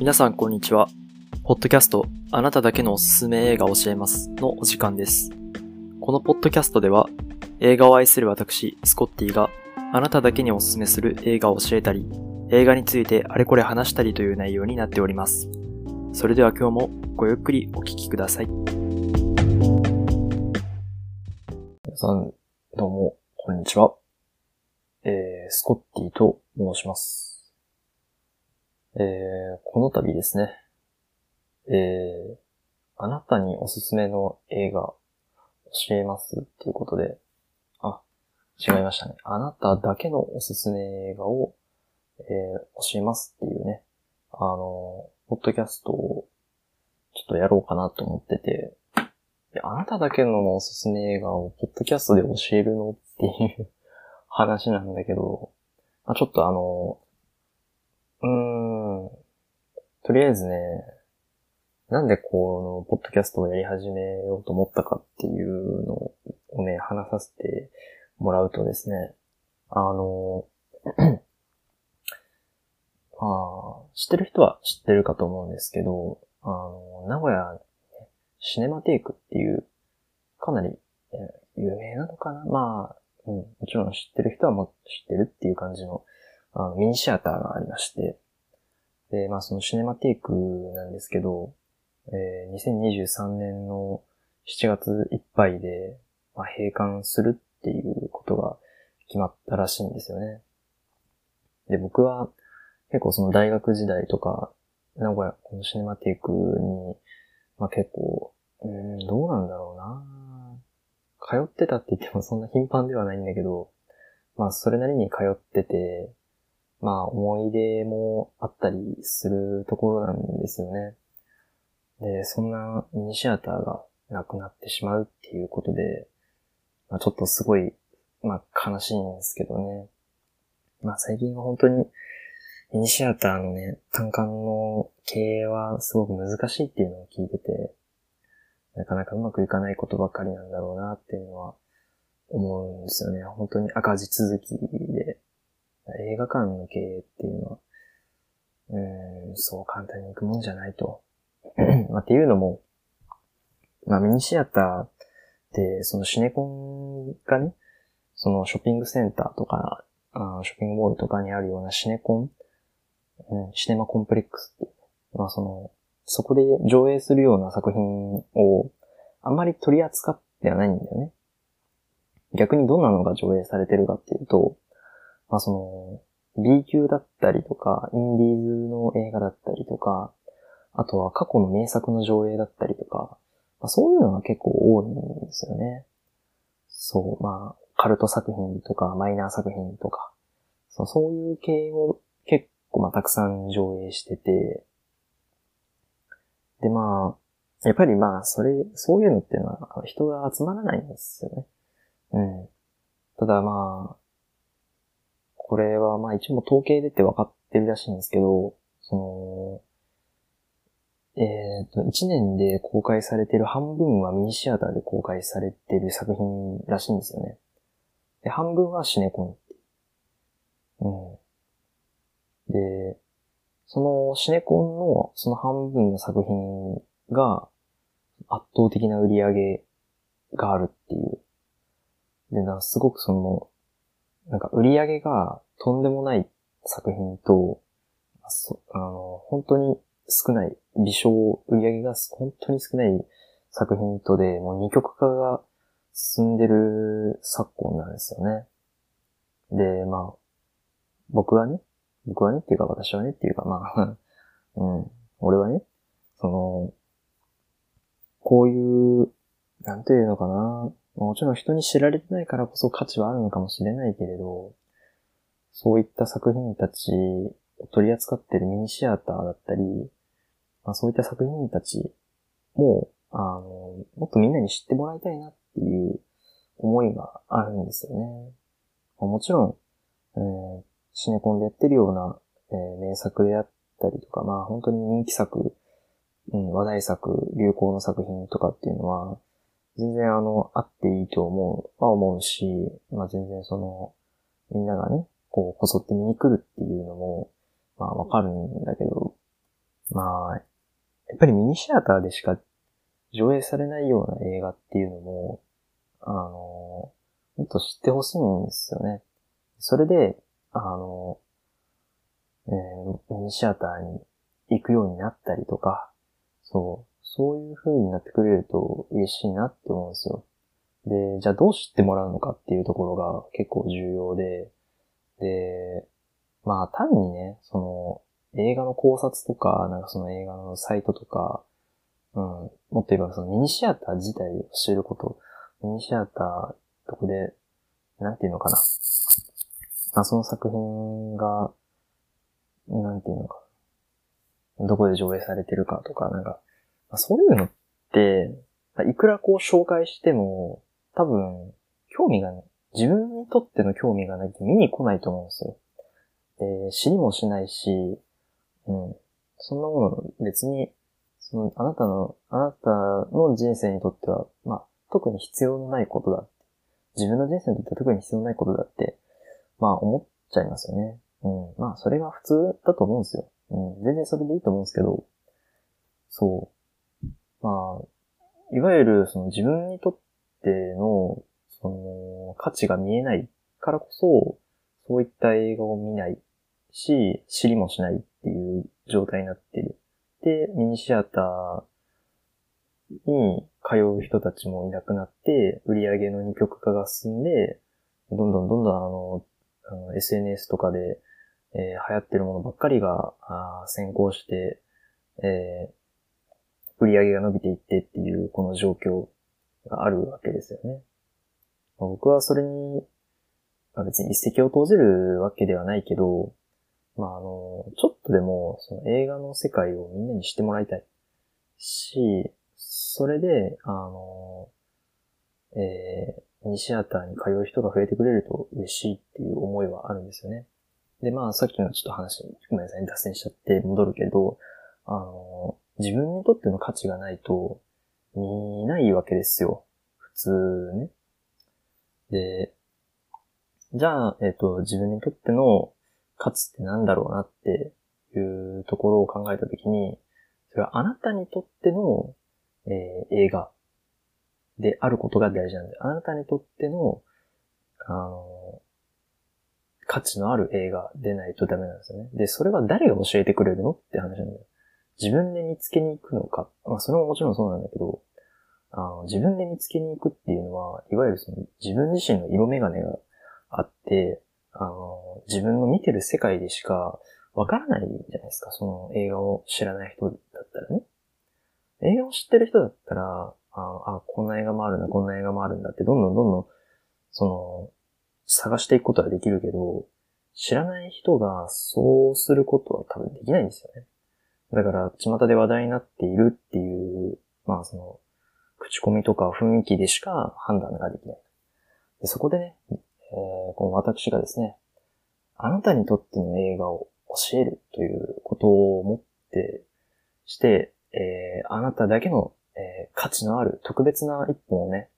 皆さんこんにちは。ポッドキャスト、あなただけのおすすめ映画を教えますのお時間です。このポッドキャストでは、映画を愛する私、スコッティが、あなただけにおすすめする映画を教えたり、映画についてあれこれ話したりという内容になっております。それでは今日もごゆっくりお聞きください。皆さん、どうも、こんにちは。えー、スコッティと申します。えー、この度ですね、えー、あなたにおすすめの映画教えますっていうことで、あ、違いましたね。あなただけのおすすめ映画を、えー、教えますっていうね、あの、ポッドキャストをちょっとやろうかなと思ってて、であなただけのおすすめ映画をポッドキャストで教えるのっていう 話なんだけど、まあ、ちょっとあの、うーん、とりあえずね、なんでこの、ポッドキャストをやり始めようと思ったかっていうのをね、話させてもらうとですね、あの、あ知ってる人は知ってるかと思うんですけど、あの、名古屋、シネマテイクっていう、かなり、え有名なのかな？まあ、うん、もちろん知ってる人はも知ってるっていう感じの、あのミニシアターがありまして、で、まあそのシネマテイクなんですけど、えー2023年の7月いっぱいで、まあ、閉館するっていうことが決まったらしいんですよね。で、僕は結構その大学時代とか、名古屋、このシネマテイクに、まあ結構、うん、どうなんだろうな通ってたって言ってもそんな頻繁ではないんだけど、まあそれなりに通ってて、まあ思い出もあったりするところなんですよね。で、そんなミニシアターがなくなってしまうっていうことで、まあちょっとすごい、まあ悲しいんですけどね。まあ最近は本当にミニシアターのね、単館の経営はすごく難しいっていうのを聞いてて、なかなかうまくいかないことばっかりなんだろうなっていうのは思うんですよね。本当に赤字続きで、映画館の経営っていうのは、うん、そう簡単にいくもんじゃないと。まあ、っていうのも、まあ、ミニシアターって、そのシネコンがね、そのショッピングセンターとか、あショッピングモールとかにあるようなシネコン、うん、シネマコンプレックスっていう、まあ、その、そこで上映するような作品をあんまり取り扱ってはないんだよね。逆にどんなのが上映されてるかっていうと、まあその、B 級だったりとか、インディーズの映画だったりとか、あとは過去の名作の上映だったりとか、まあ、そういうのが結構多いんですよね。そう、まあ、カルト作品とか、マイナー作品とか、そうそういう系を結構まあたくさん上映してて、でまあ、やっぱりまあ、それ、そういうのっていうのは人が集まらないんですよね。うん。ただまあ、これはまあ一応統計出て分かってるらしいんですけど、その、えっ、と、1年で公開されてる半分はミニシアターで公開されてる作品らしいんですよね。で、半分はシネコン。うん。で、そのシネコンのその半分の作品が圧倒的な売り上げがあるっていう。で、なすごくその、なんか売り上げがとんでもない作品と、そあの、本当に少ない、微小、売り上げが本当に少ない作品とで、もう二極化が進んでる昨今なんですよね。で、まあ、僕はね、僕はねっていうか私はねっていうかまあ、うん、俺はね、その、こういう、なんていうのかな、もちろん人に知られてないからこそ価値はあるのかもしれないけれど、そういった作品たちを取り扱ってるミニシアターだったり、まあ、そういった作品たちも、あの、もっとみんなに知ってもらいたいなっていう思いがあるんですよね。もちろん、えーシネコンでやってるような、えー名作であったりとか、まあ本当に人気作、うん、話題作、流行の作品とかっていうのは、全然あの、あっていいと思う、は思うし、まあ全然その、みんながね、こう、こそって見に来るっていうのも、まあわかるんだけど、まあ、やっぱりミニシアターでしか上映されないような映画っていうのも、あの、もっと知ってほしいんですよね。それで、あの、えー、ミニシアターに行くようになったりとか、そう、そういう風になってくれると嬉しいなって思うんですよ。で、じゃあどう知ってもらうのかっていうところが結構重要で、で、まあ単にね、その映画の考察とか、なんかその映画のサイトとか、うん、もっと言えばそのミニシアター自体を知ること、ミニシアター、どこで、なんていうのかな。まあその作品が、なんていうのかな。どこで上映されてるかとか、なんか、まあ、そういうのって、あいくらこう紹介しても、多分、興味がない。自分にとっての興味がないと見に来ないと思うんですよ。で、知りもしないし、うん。そんなもの別に、その、あなたの、あなたの人生にとっては、まあ、特に必要のないことだ。自分の人生にとっては特に必要のないことだって、まあ、思っちゃいますよね。うん。まあ、それが普通だと思うんですよ。うん。全然それでいいと思うんですけど、そう。まあ、いわゆる、その自分にとっての、その、価値が見えないからこそ、そういった映画を見ないし、知りもしないっていう状態になってる。で、ミニシアターに通う人たちもいなくなって、売り上げの二極化が進んで、どんどんどんどんあの、あの SNS とかで、えー、流行ってるものばっかりがあ先行して、えー、売り上げが伸びていってっていうこの状況があるわけですよね。まあ僕はそれに、まあ、別に一石を投じるわけではないけど、まあ、あの、ちょっとでも、その映画の世界をみんなに知ってもらいたい。し、それで、あの、えー、ミニシアターに通う人が増えてくれると嬉しいっていう思いはあるんですよね。で、まあ、さっきのちょっと話、ごめんなさい、脱線しちゃって戻るけど、あの、自分にとっての価値がないと、見ないわけですよ。普通ね。で、じゃあ、えっ、ー、と、自分にとっての価値ってなんだろうなっていうところを考えたときに、それはあなたにとっての、えー、映画であることが大事なんで、あなたにとっての、あの、価値のある映画でないとダメなんですよね。で、それは誰が教えてくれるのって話なんだよ。自分で見つけに行くのか？まあ、それももちろんそうなんだけど、あの、自分で見つけに行くっていうのは、いわゆるその自分自身の色眼鏡があって、あの、自分の見てる世界でしかわからないじゃないですか。その映画を知らない人だったらね。映画を知ってる人だったら、ああ、こんな映画もあるんだ、こんな映画もあるんだって、どんどんどんどん、その、探していくことはできるけど、知らない人がそうすることは多分できないんですよね。だから、巷で話題になっているっていう、まあその、口コミとか雰囲気でしか判断ができない。でそこでね、えー、この私がですね、あなたにとっての映画を教えるということをもってして、えー、あなただけの、えー、価値のある特別な一本をね、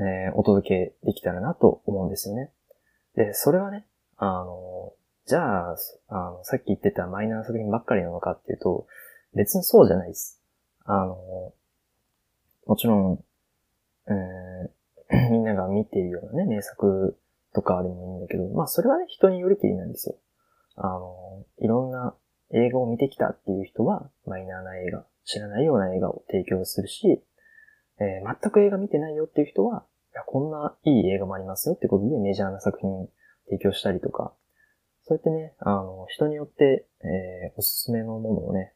えー、お届けできたらなと思うんですよね。で、それはね、あの、じゃあ、あの、さっき言ってたマイナー作品ばっかりなのかっていうと、別にそうじゃないです。あの、もちろん、えー、みんなが見ているようなね、名作とかでもいいんだけど、まあそれはね、人によりきりなんですよ。あの、いろんな映画を見てきたっていう人は、マイナーな映画、知らないような映画を提供するし、えー、全く映画見てないよっていう人は、いや、こんないい映画もありますよってことでメジャーな作品提供したりとか、そうやってね、あの、人によって、えー、おすすめのものをね、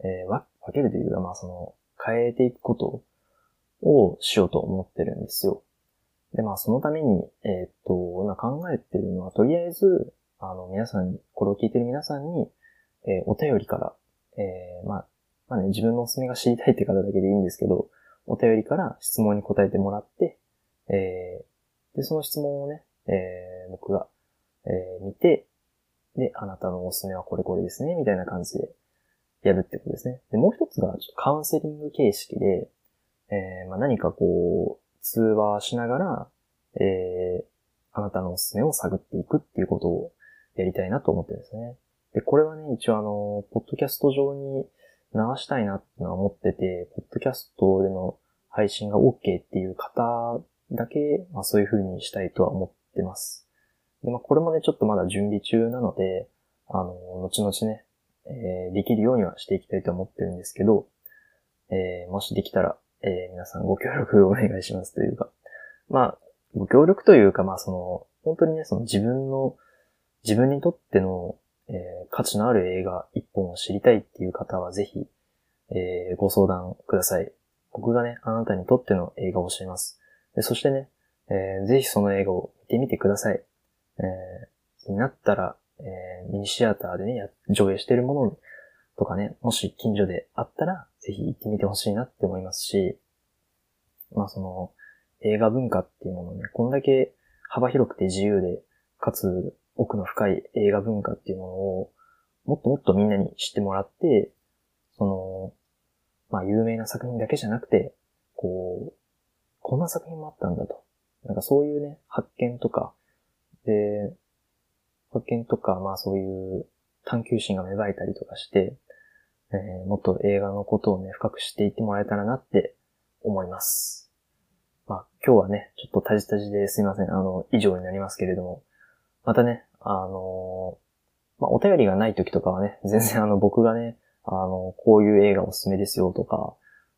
えー、分けるというか、まあその、変えていくことをしようと思ってるんですよ。で、まあそのために、えー、っと、今考えてるのは、とりあえず、あの、皆さんに、これを聞いてる皆さんに、えー、お便りから、えー、まあ、まあね、自分のおすすめが知りたいって方だけでいいんですけど、お便りから質問に答えてもらって、えー、で、その質問をね、えー、僕が、えー、見て、で、あなたのおすすめはこれこれですね、みたいな感じでやるってことですね。で、もう一つが、ちょっとカウンセリング形式で、えー、まあ、何かこう、通話しながら、えー、あなたのおすすめを探っていくっていうことをやりたいなと思ってるんですね。で、これはね、一応あの、ポッドキャスト上に流したいなってのは思ってて、ポッドキャストでの配信が OK っていう方だけ、まあそういう風にしたいとは思ってます。で、まあこれもね、ちょっとまだ準備中なので、あの、後々ね、えー、できるようにはしていきたいと思ってるんですけど、えー、もしできたら、えー、皆さんご協力お願いしますというか、まあ、ご協力というか、まあその、本当にね、その自分の、自分にとっての、えー、価値のある映画一本を知りたいっていう方はぜひ、えー、ご相談ください。僕がね、あなたにとっての映画を教えます。でそしてね、えー、ぜひその映画を見てみてください。えー、になったら、えー、ミニシアターでね、上映してるものとかね、もし近所であったら、ぜひ行ってみてほしいなって思いますし、まあその、映画文化っていうものね、こんだけ幅広くて自由で、かつ奥の深い映画文化っていうものを、もっともっとみんなに知ってもらって、その、まあ有名な作品だけじゃなくて、こう、こんな作品もあったんだと。なんかそういうね、発見とか、で、発見とか、まあそういう探求心が芽生えたりとかして、えー、もっと映画のことをね、深く知っていってもらえたらなって思います。まあ今日はね、ちょっとタジタジですいません。あの、以上になりますけれども、またね、あのー、まあお便りがない時とかはね、全然あの僕がね、あの、こういう映画おすすめですよとか、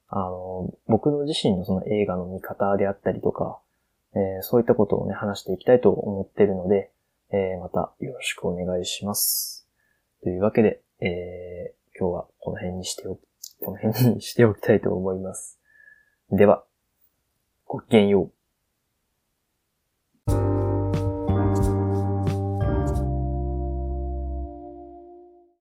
あの、僕の自身のその映画の見方であったりとか、えー、そういったことをね、話していきたいと思っているので、えー、またよろしくお願いします。というわけで、えー、今日はこの辺にしておき、この辺にしておきたいと思います。では、ごきげんよう。